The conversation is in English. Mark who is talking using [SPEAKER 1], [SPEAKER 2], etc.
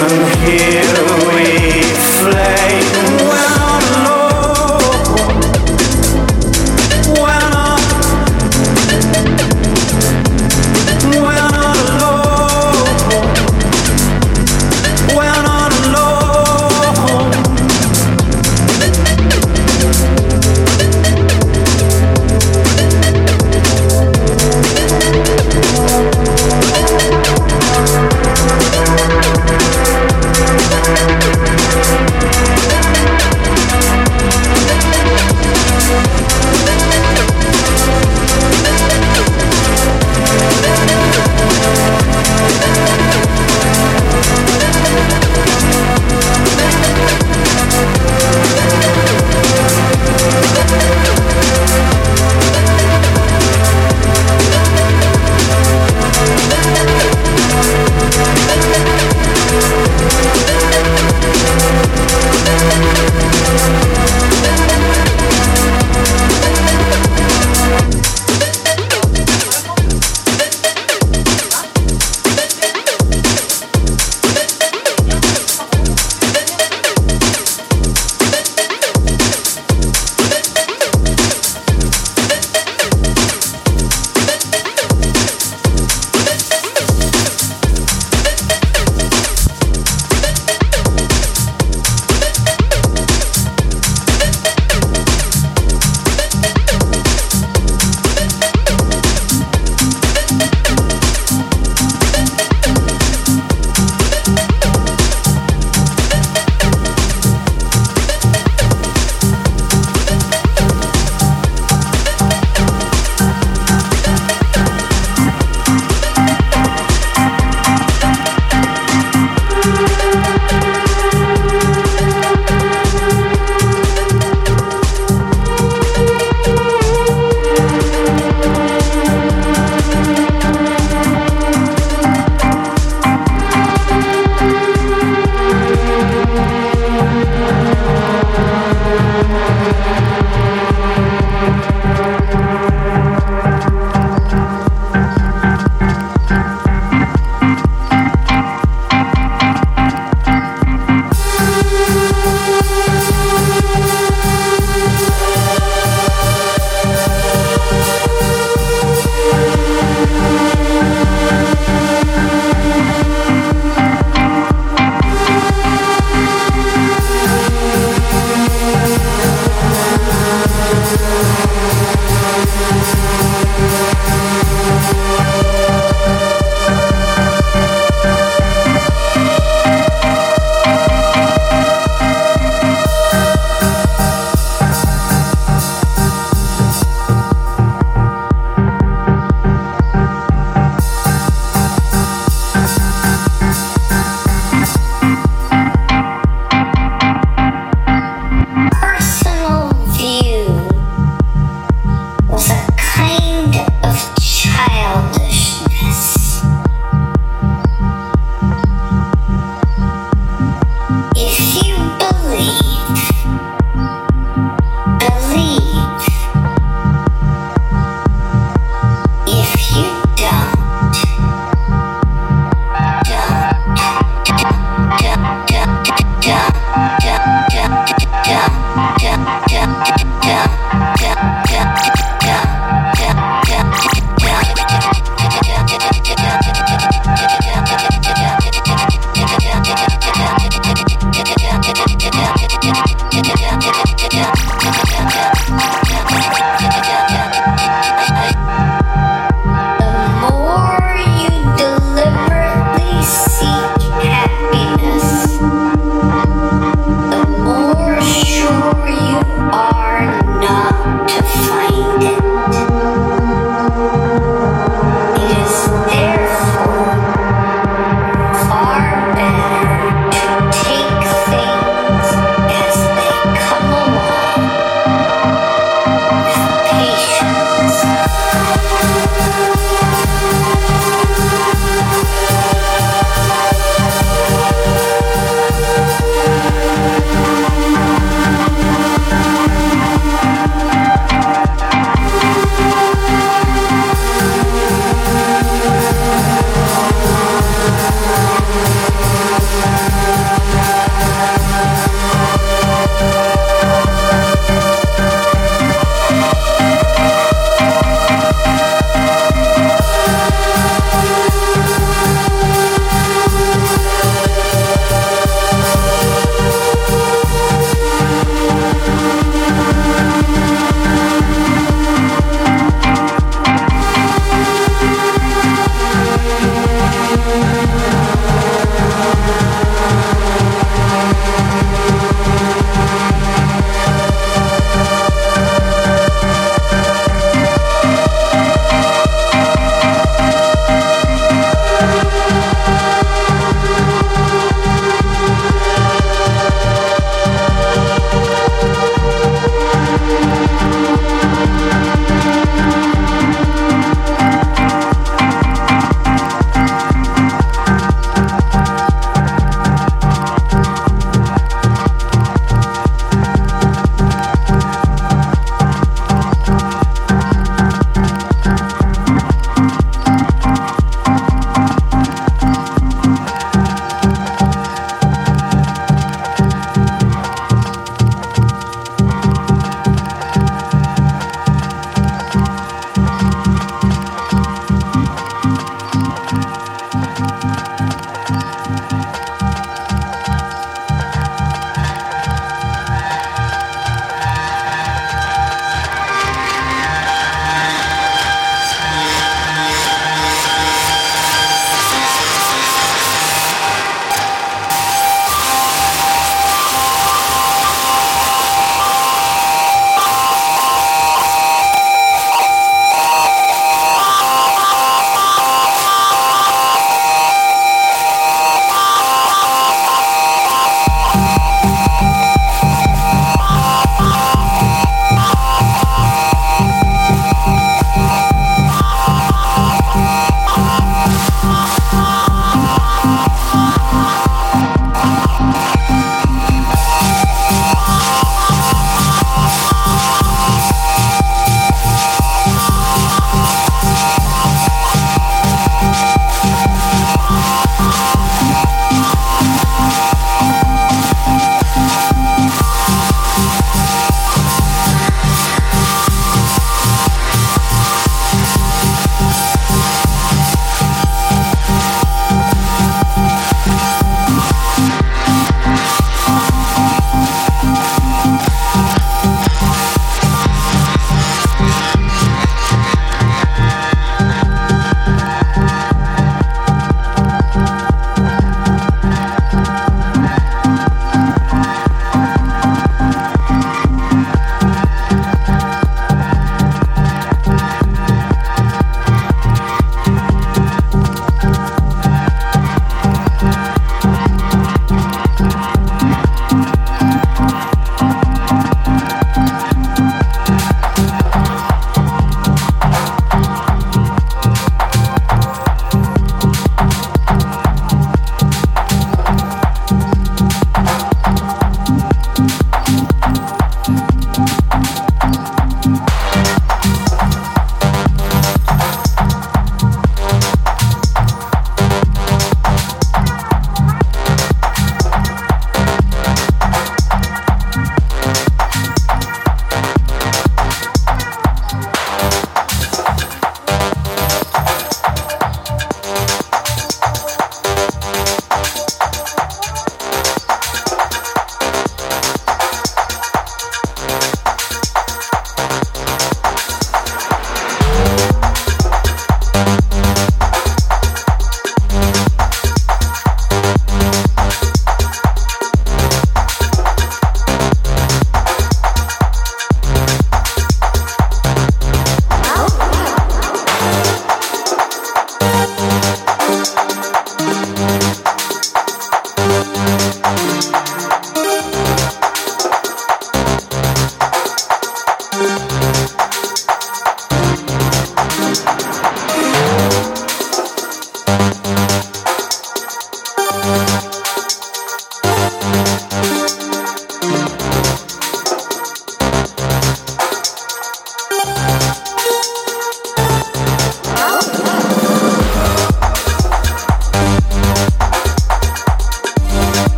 [SPEAKER 1] I'm here.